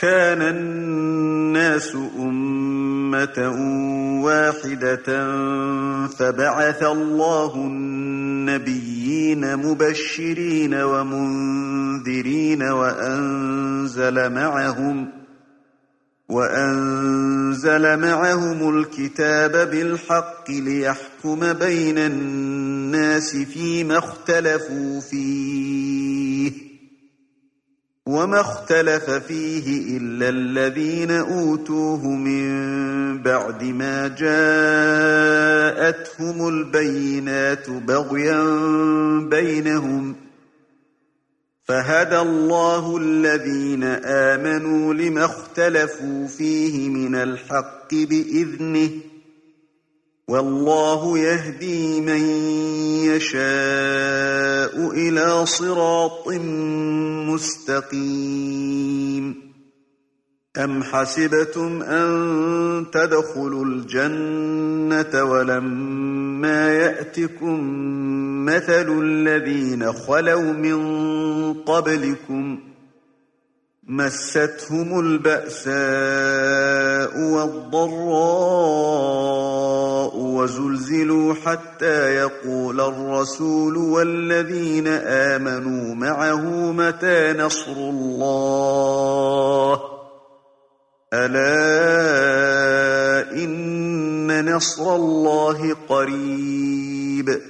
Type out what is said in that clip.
كان الناس أمة واحدة فبعث الله النبيين مبشرين ومنذرين وأنزل معهم وأنزل معهم الكتاب بالحق ليحكم بين الناس فيما اختلفوا فيه. وما اختلف فيه إلا الذين أوتوه من بعد ما جاءتهم البينات بغيا بينهم فهدى الله الذين آمنوا لما اختلفوا فيه من الحق بإذنه والله يهدي من يشاء إلى صراط مستقيم. أم حسبتم أن تدخلوا الجنة ولما يأتكم مثل الذين خلوا من قبلكم مستهم البأساء والضراء وزلزلوا حتى يقول الرسول والذين آمنوا معه متى نصر الله؟ ألا إن نصر الله قريب.